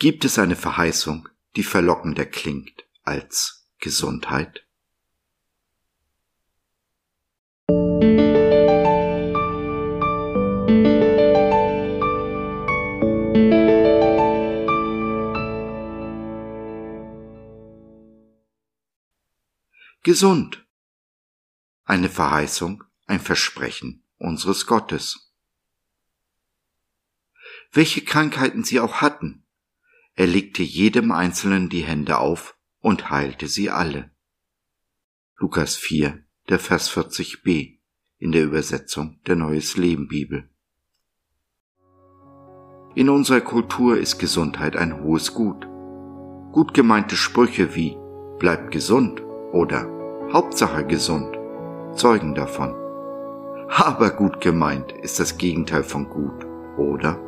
Gibt es eine Verheißung, die verlockender klingt als Gesundheit? Gesund. Eine Verheißung, ein Versprechen unseres Gottes. Welche Krankheiten sie auch hatten, er legte jedem Einzelnen die Hände auf und heilte sie alle. Lukas 4, der Vers 40b in der Übersetzung der Neues Leben Bibel. In unserer Kultur ist Gesundheit ein hohes Gut. Gut gemeinte Sprüche wie Bleib gesund oder Hauptsache gesund zeugen davon. Aber gut gemeint ist das Gegenteil von gut, oder?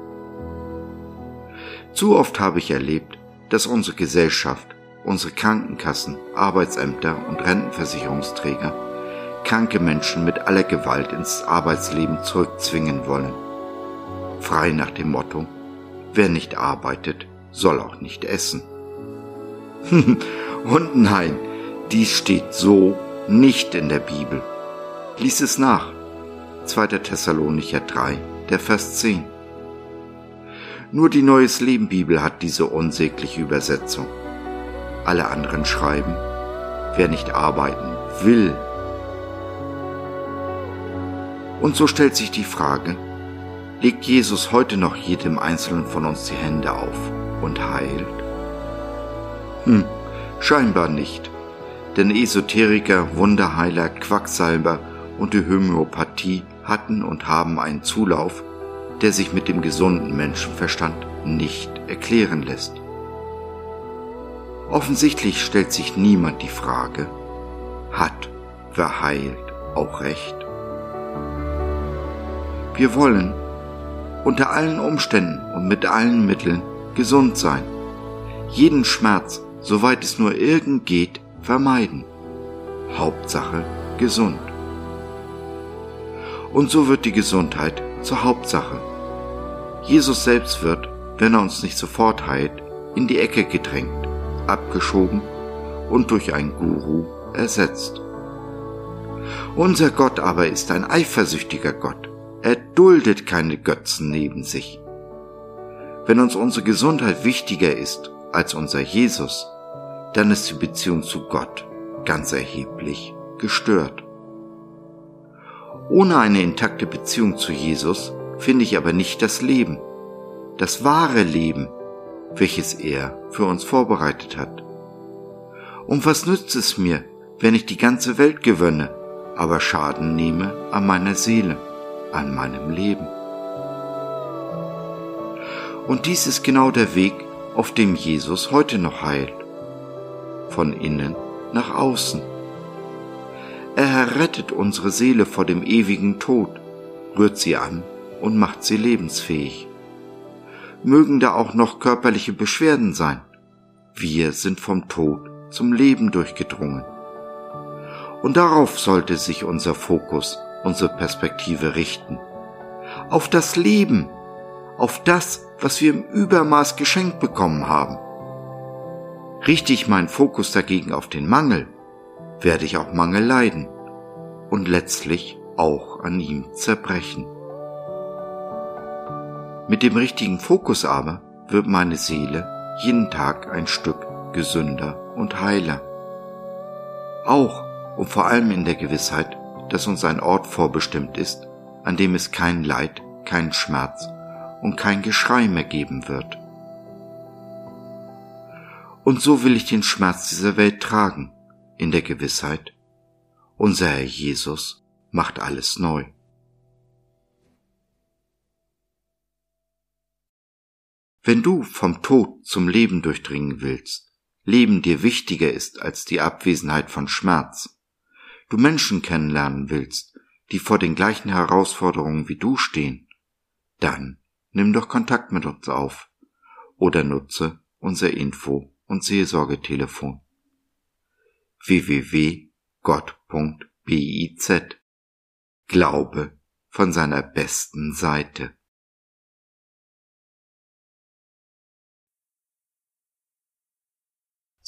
Zu oft habe ich erlebt, dass unsere Gesellschaft, unsere Krankenkassen, Arbeitsämter und Rentenversicherungsträger kranke Menschen mit aller Gewalt ins Arbeitsleben zurückzwingen wollen. Frei nach dem Motto, wer nicht arbeitet, soll auch nicht essen. und nein, dies steht so nicht in der Bibel. Lies es nach. 2. Thessalonicher 3, der Vers 10. Nur die Neues Leben Bibel hat diese unsägliche Übersetzung. Alle anderen schreiben, wer nicht arbeiten will. Und so stellt sich die Frage, legt Jesus heute noch jedem Einzelnen von uns die Hände auf und heilt? Hm, scheinbar nicht. Denn Esoteriker, Wunderheiler, Quacksalber und die Homöopathie hatten und haben einen Zulauf, der sich mit dem gesunden Menschenverstand nicht erklären lässt. Offensichtlich stellt sich niemand die Frage, hat wer heilt auch recht? Wir wollen unter allen Umständen und mit allen Mitteln gesund sein, jeden Schmerz, soweit es nur irgend geht, vermeiden. Hauptsache gesund. Und so wird die Gesundheit zur Hauptsache. Jesus selbst wird, wenn er uns nicht sofort heilt, in die Ecke gedrängt, abgeschoben und durch einen Guru ersetzt. Unser Gott aber ist ein eifersüchtiger Gott. Er duldet keine Götzen neben sich. Wenn uns unsere Gesundheit wichtiger ist als unser Jesus, dann ist die Beziehung zu Gott ganz erheblich gestört. Ohne eine intakte Beziehung zu Jesus finde ich aber nicht das Leben, das wahre Leben, welches er für uns vorbereitet hat. Und was nützt es mir, wenn ich die ganze Welt gewönne, aber Schaden nehme an meiner Seele, an meinem Leben? Und dies ist genau der Weg, auf dem Jesus heute noch heilt. Von innen nach außen. Er errettet unsere Seele vor dem ewigen Tod, rührt sie an und macht sie lebensfähig. Mögen da auch noch körperliche Beschwerden sein. Wir sind vom Tod zum Leben durchgedrungen. Und darauf sollte sich unser Fokus, unsere Perspektive richten. Auf das Leben, auf das, was wir im Übermaß geschenkt bekommen haben. Richte ich meinen Fokus dagegen auf den Mangel, werde ich auch Mangel leiden und letztlich auch an ihm zerbrechen. Mit dem richtigen Fokus aber wird meine Seele jeden Tag ein Stück gesünder und heiler. Auch und vor allem in der Gewissheit, dass uns ein Ort vorbestimmt ist, an dem es kein Leid, kein Schmerz und kein Geschrei mehr geben wird. Und so will ich den Schmerz dieser Welt tragen, in der Gewissheit, unser Herr Jesus macht alles neu. Wenn du vom Tod zum Leben durchdringen willst, Leben dir wichtiger ist als die Abwesenheit von Schmerz, du Menschen kennenlernen willst, die vor den gleichen Herausforderungen wie du stehen, dann nimm doch Kontakt mit uns auf oder nutze unser Info- und Seelsorgetelefon. www.gott.biz Glaube von seiner besten Seite.